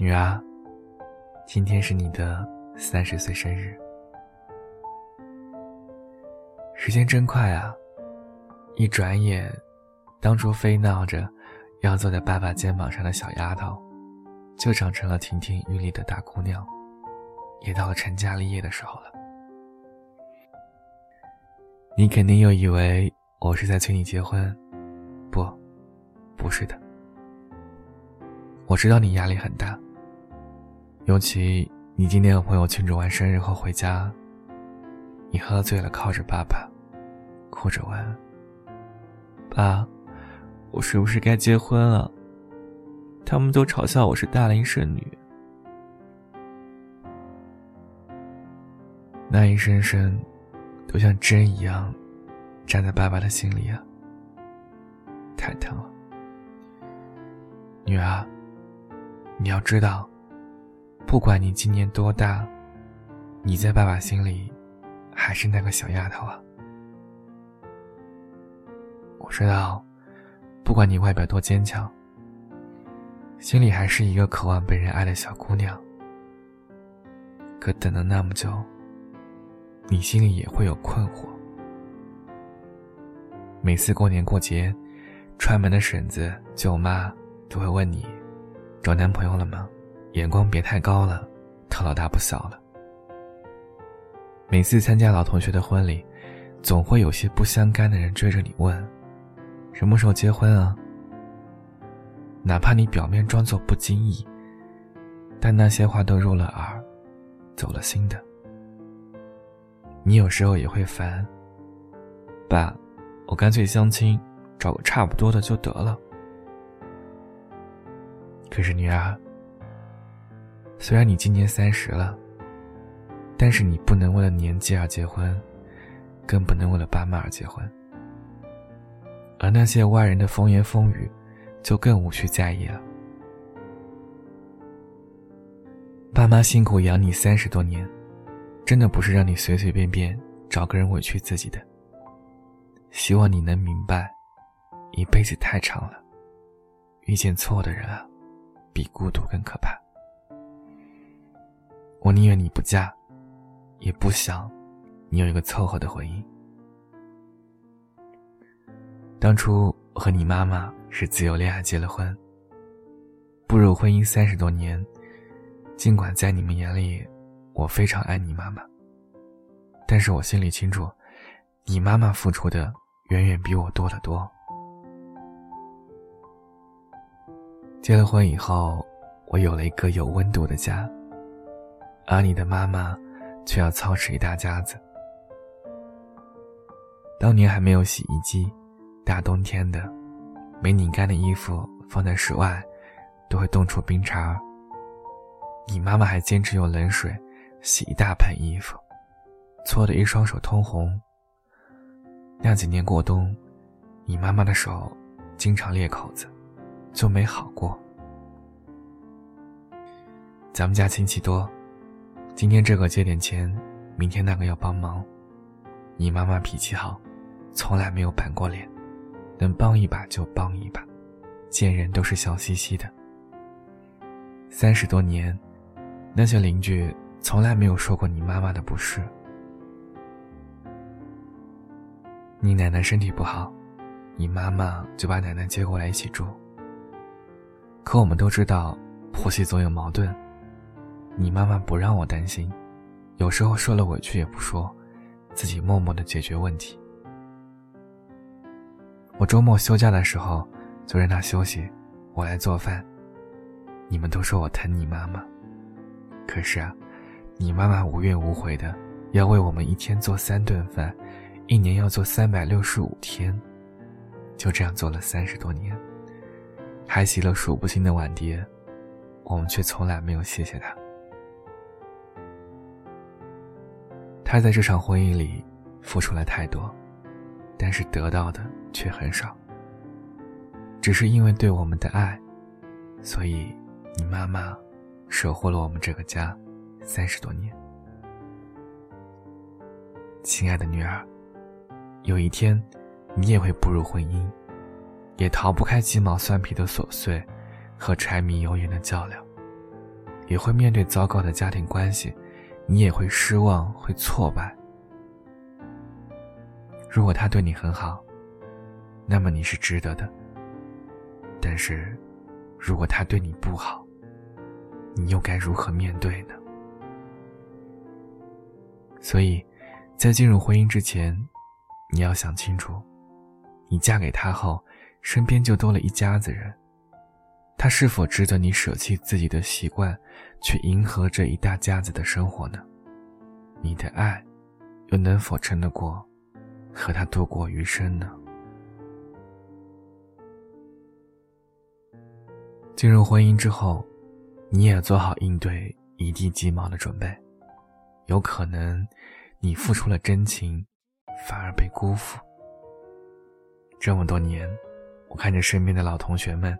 女儿，今天是你的三十岁生日。时间真快啊！一转眼，当初非闹着要坐在爸爸肩膀上的小丫头，就长成了亭亭玉立的大姑娘，也到了成家立业的时候了。你肯定又以为我是在催你结婚，不，不是的。我知道你压力很大。尤其你今天和朋友庆祝完生日后回家，你喝醉了，靠着爸爸，哭着问：“爸，我是不是该结婚了？他们都嘲笑我是大龄剩女。”那一声声，都像针一样，扎在爸爸的心里啊，太疼了。女儿，你要知道。不管你今年多大，你在爸爸心里还是那个小丫头啊。我知道，不管你外表多坚强，心里还是一个渴望被人爱的小姑娘。可等了那么久，你心里也会有困惑。每次过年过节，串门的婶子、舅妈都会问你：找男朋友了吗？眼光别太高了，他老大不小了。每次参加老同学的婚礼，总会有些不相干的人追着你问：“什么时候结婚啊？”哪怕你表面装作不经意，但那些话都入了耳，走了心的。你有时候也会烦，爸，我干脆相亲，找个差不多的就得了。可是女儿。虽然你今年三十了，但是你不能为了年纪而结婚，更不能为了爸妈而结婚。而那些外人的风言风语，就更无需在意了。爸妈辛苦养你三十多年，真的不是让你随随便便找个人委屈自己的。希望你能明白，一辈子太长了，遇见错的人啊，比孤独更可怕。我宁愿你不嫁，也不想你有一个凑合的婚姻。当初我和你妈妈是自由恋爱结了婚，步入婚姻三十多年，尽管在你们眼里我非常爱你妈妈，但是我心里清楚，你妈妈付出的远远比我多得多。结了婚以后，我有了一个有温度的家。而你的妈妈，却要操持一大家子。当年还没有洗衣机，大冬天的，没拧干的衣服放在室外，都会冻出冰碴儿。你妈妈还坚持用冷水洗一大盆衣服，搓得一双手通红。那几年过冬，你妈妈的手经常裂口子，就没好过。咱们家亲戚多。今天这个借点钱，明天那个要帮忙。你妈妈脾气好，从来没有板过脸，能帮一把就帮一把，见人都是笑嘻嘻的。三十多年，那些邻居从来没有说过你妈妈的不是。你奶奶身体不好，你妈妈就把奶奶接过来一起住。可我们都知道，婆媳总有矛盾。你妈妈不让我担心，有时候受了委屈也不说，自己默默的解决问题。我周末休假的时候就让她休息，我来做饭。你们都说我疼你妈妈，可是啊，你妈妈无怨无悔的要为我们一天做三顿饭，一年要做三百六十五天，就这样做了三十多年，还洗了数不清的碗碟，我们却从来没有谢谢她。他在这场婚姻里付出了太多，但是得到的却很少。只是因为对我们的爱，所以你妈妈守护了我们这个家三十多年。亲爱的女儿，有一天你也会步入婚姻，也逃不开鸡毛蒜皮的琐碎和柴米油盐的较量。也会面对糟糕的家庭关系，你也会失望，会挫败。如果他对你很好，那么你是值得的。但是，如果他对你不好，你又该如何面对呢？所以，在进入婚姻之前，你要想清楚，你嫁给他后，身边就多了一家子人，他是否值得你舍弃自己的习惯，去迎合这一大家子的生活呢？你的爱，又能否撑得过和他度过余生呢？进入婚姻之后，你也做好应对一地鸡毛的准备。有可能，你付出了真情，反而被辜负。这么多年，我看着身边的老同学们，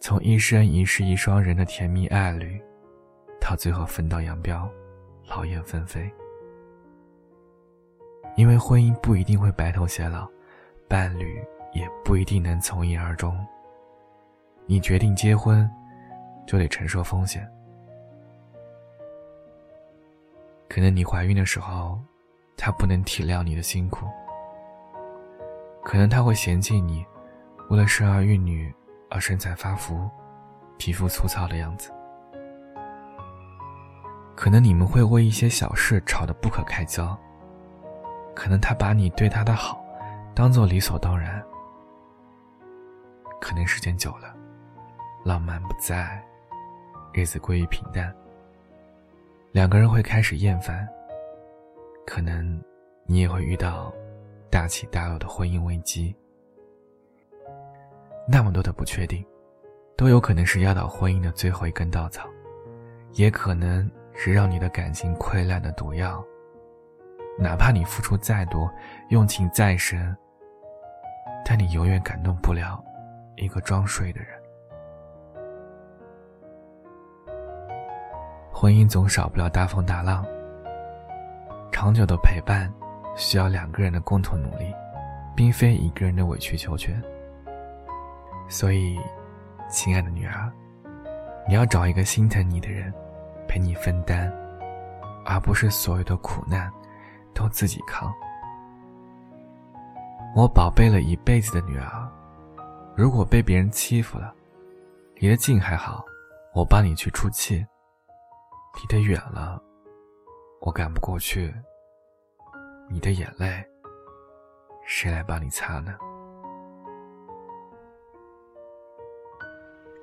从一生一世一双人的甜蜜爱侣，到最后分道扬镳，劳燕分飞。因为婚姻不一定会白头偕老，伴侣也不一定能从一而终。你决定结婚，就得承受风险。可能你怀孕的时候，他不能体谅你的辛苦；可能他会嫌弃你，为了生儿育女而身材发福、皮肤粗糙的样子；可能你们会为一些小事吵得不可开交；可能他把你对他的好当做理所当然；可能时间久了。浪漫不在，日子归于平淡。两个人会开始厌烦，可能你也会遇到大起大落的婚姻危机。那么多的不确定，都有可能是压倒婚姻的最后一根稻草，也可能是让你的感情溃烂的毒药。哪怕你付出再多，用情再深，但你永远感动不了一个装睡的人。婚姻总少不了大风大浪，长久的陪伴需要两个人的共同努力，并非一个人的委曲求全。所以，亲爱的女儿，你要找一个心疼你的人，陪你分担，而不是所有的苦难都自己扛。我宝贝了一辈子的女儿，如果被别人欺负了，离得近还好，我帮你去出气。离得远了，我赶不过去。你的眼泪，谁来帮你擦呢？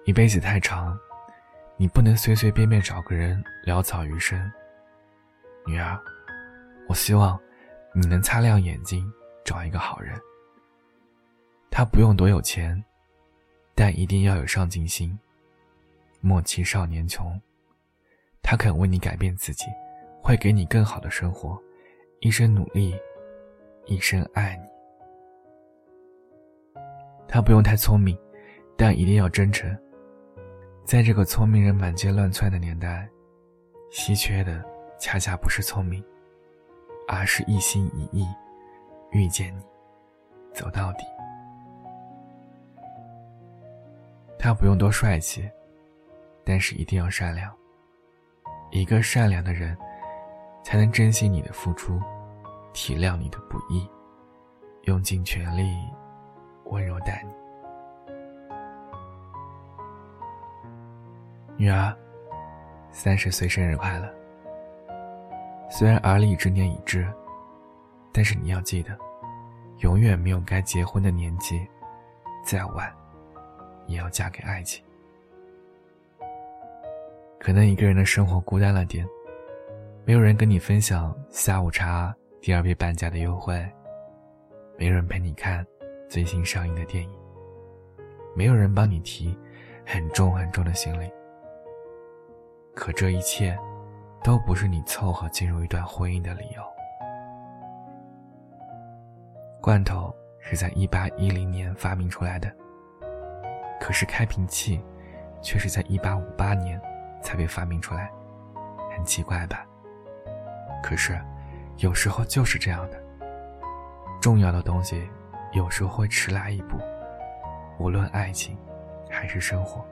一辈子太长，你不能随随便便找个人潦草余生。女儿，我希望你能擦亮眼睛，找一个好人。他不用多有钱，但一定要有上进心。莫欺少年穷。他肯为你改变自己，会给你更好的生活，一生努力，一生爱你。他不用太聪明，但一定要真诚。在这个聪明人满街乱窜的年代，稀缺的恰恰不是聪明，而是一心一意遇见你，走到底。他不用多帅气，但是一定要善良。一个善良的人，才能珍惜你的付出，体谅你的不易，用尽全力温柔待你。女儿，三十岁生日快乐！虽然而立之年已至，但是你要记得，永远没有该结婚的年纪，再晚，也要嫁给爱情。可能一个人的生活孤单了点，没有人跟你分享下午茶第二杯半价的优惠，没有人陪你看最新上映的电影，没有人帮你提很重很重的行李。可这一切，都不是你凑合进入一段婚姻的理由。罐头是在一八一零年发明出来的，可是开瓶器，却是在一八五八年。才被发明出来，很奇怪吧？可是，有时候就是这样的。重要的东西，有时候会迟来一步，无论爱情，还是生活。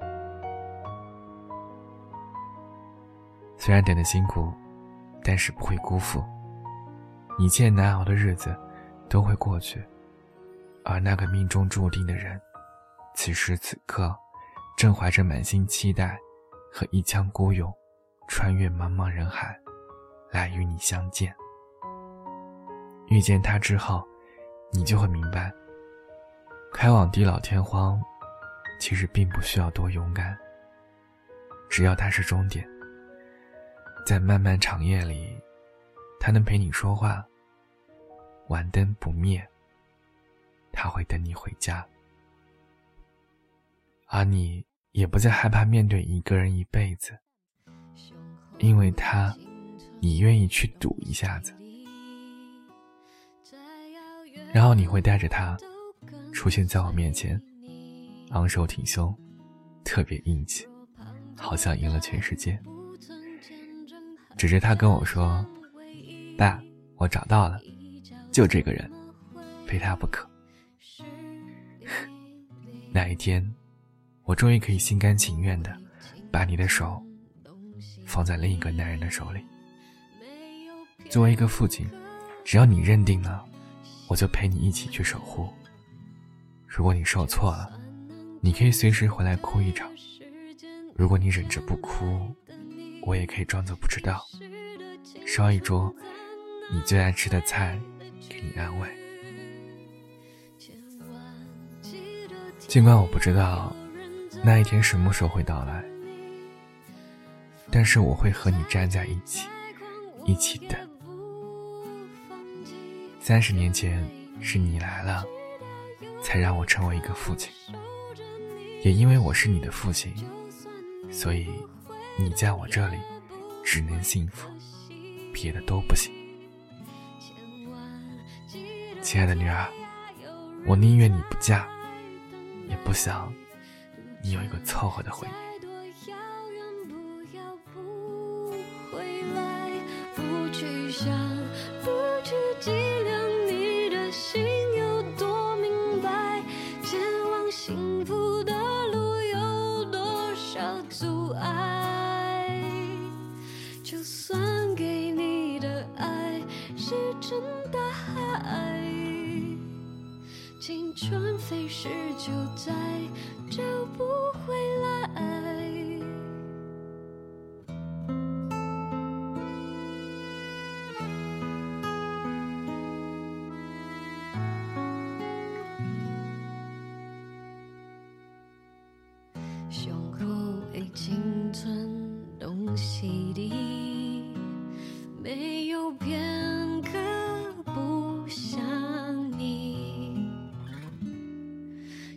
虽然等的辛苦，但是不会辜负。一切难熬的日子都会过去，而那个命中注定的人，此时此刻正怀着满心期待和一腔孤勇，穿越茫茫人海，来与你相见。遇见他之后，你就会明白，开往地老天荒，其实并不需要多勇敢。只要他是终点，在漫漫长夜里。他能陪你说话，晚灯不灭。他会等你回家，而你也不再害怕面对一个人一辈子，因为他，你愿意去赌一下子。然后你会带着他，出现在我面前，昂首挺胸，特别硬气，好像赢了全世界。指着他跟我说。爸，我找到了，就这个人，非他不可。那一天，我终于可以心甘情愿的把你的手放在另一个男人的手里。作为一个父亲，只要你认定了，我就陪你一起去守护。如果你受挫了，你可以随时回来哭一场；如果你忍着不哭，我也可以装作不知道，烧一桌。你最爱吃的菜，给你安慰。尽管我不知道那一天什么时候会到来，但是我会和你站在一起，一起等。三十年前是你来了，才让我成为一个父亲。也因为我是你的父亲，所以你在我这里只能幸福，别的都不行。亲爱的女儿，我宁愿你不嫁，也不想你有一个凑合的婚姻。是就在。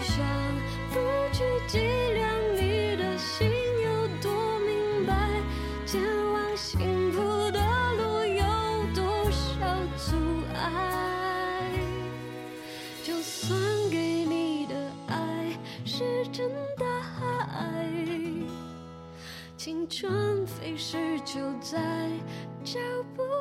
想不去计量你的心有多明白，前往幸福的路有多少阻碍。就算给你的爱是真大海，青春飞逝就在脚步。